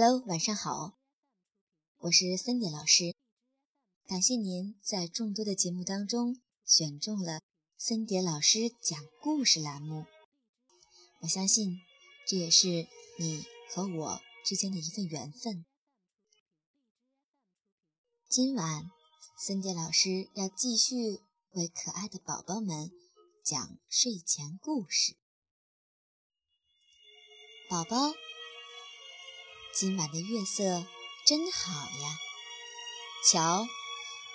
Hello，晚上好，我是森迪老师。感谢您在众多的节目当中选中了森迪老师讲故事栏目。我相信这也是你和我之间的一份缘分。今晚，森迪老师要继续为可爱的宝宝们讲睡前故事。宝宝。今晚的月色真好呀！瞧，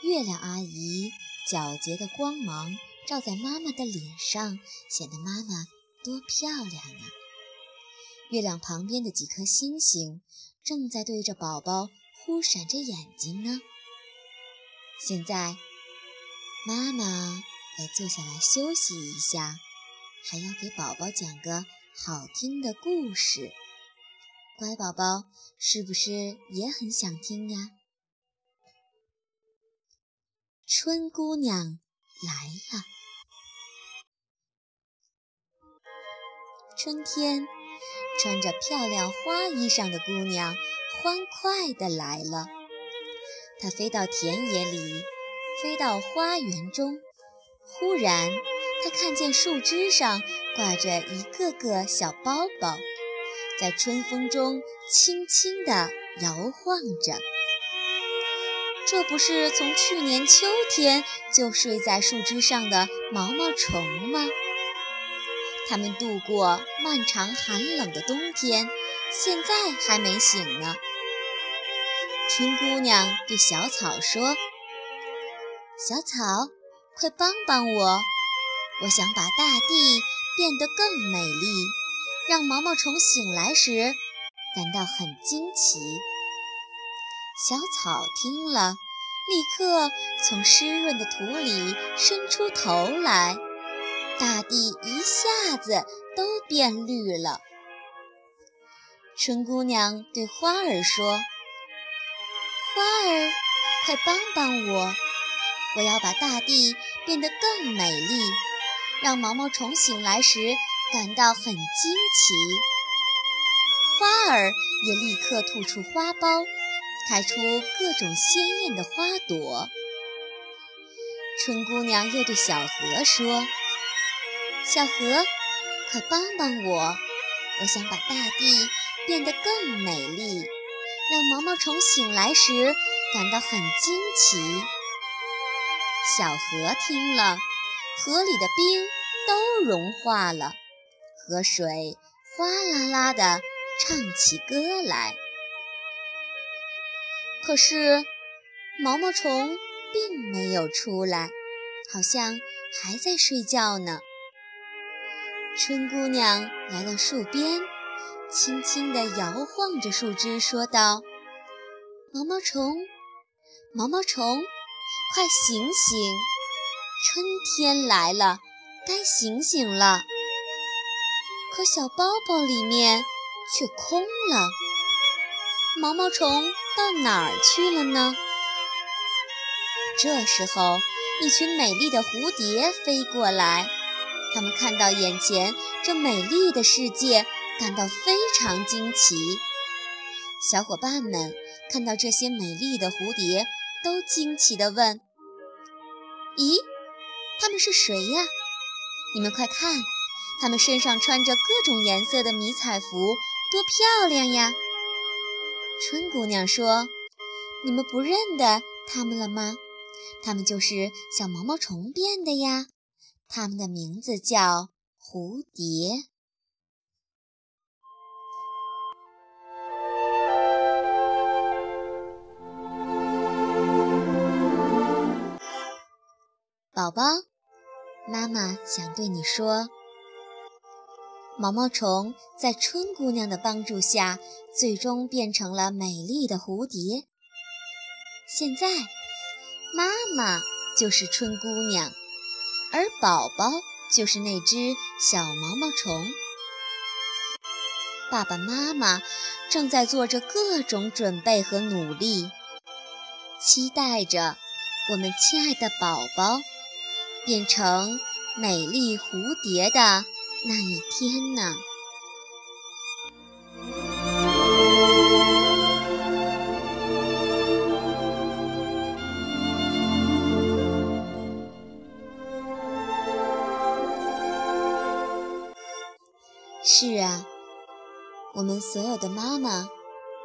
月亮阿姨皎洁的光芒照在妈妈的脸上，显得妈妈多漂亮啊！月亮旁边的几颗星星正在对着宝宝忽闪着眼睛呢。现在，妈妈要坐下来休息一下，还要给宝宝讲个好听的故事。乖宝宝，是不是也很想听呀？春姑娘来了。春天，穿着漂亮花衣裳的姑娘欢快地来了。她飞到田野里，飞到花园中。忽然，她看见树枝上挂着一个个小包包。在春风中轻轻地摇晃着，这不是从去年秋天就睡在树枝上的毛毛虫吗？它们度过漫长寒冷的冬天，现在还没醒呢。春姑娘对小草说：“小草，快帮帮我，我想把大地变得更美丽。”让毛毛虫醒来时感到很惊奇。小草听了，立刻从湿润的土里伸出头来，大地一下子都变绿了。春姑娘对花儿说：“花儿，快帮帮我，我要把大地变得更美丽，让毛毛虫醒来时。”感到很惊奇，花儿也立刻吐出花苞，开出各种鲜艳的花朵。春姑娘又对小河说：“小河，快帮帮我，我想把大地变得更美丽，让毛毛虫醒来时感到很惊奇。”小河听了，河里的冰都融化了。河水哗啦啦地唱起歌来，可是毛毛虫并没有出来，好像还在睡觉呢。春姑娘来到树边，轻轻地摇晃着树枝，说道：“毛毛虫，毛毛虫，快醒醒！春天来了，该醒醒了。”可小包包里面却空了，毛毛虫到哪儿去了呢？这时候，一群美丽的蝴蝶飞过来，它们看到眼前这美丽的世界，感到非常惊奇。小伙伴们看到这些美丽的蝴蝶，都惊奇地问：“咦，它们是谁呀？你们快看！”它们身上穿着各种颜色的迷彩服，多漂亮呀！春姑娘说：“你们不认得它们了吗？它们就是小毛毛虫变的呀。它们的名字叫蝴蝶。”宝宝，妈妈想对你说。毛毛虫在春姑娘的帮助下，最终变成了美丽的蝴蝶。现在，妈妈就是春姑娘，而宝宝就是那只小毛毛虫。爸爸妈妈正在做着各种准备和努力，期待着我们亲爱的宝宝变成美丽蝴蝶的。那一天呢？是啊我们所有的妈妈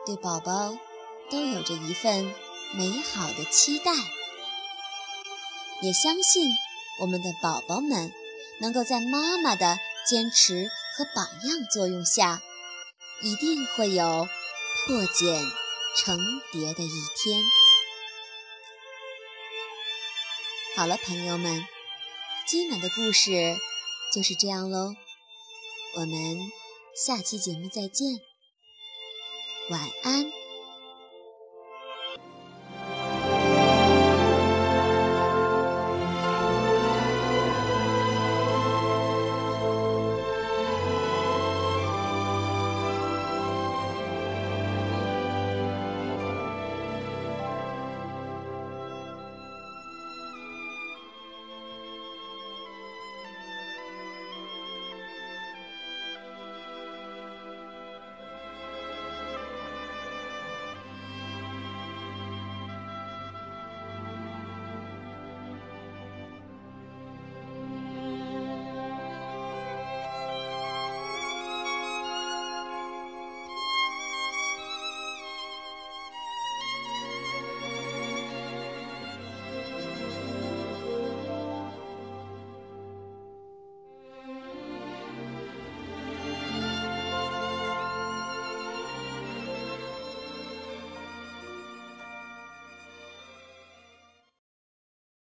对宝宝都有着一份美好的期待。也相信我们的宝宝们能够在妈妈的坚持和榜样作用下，一定会有破茧成蝶的一天。好了，朋友们，今晚的故事就是这样喽。我们下期节目再见，晚安。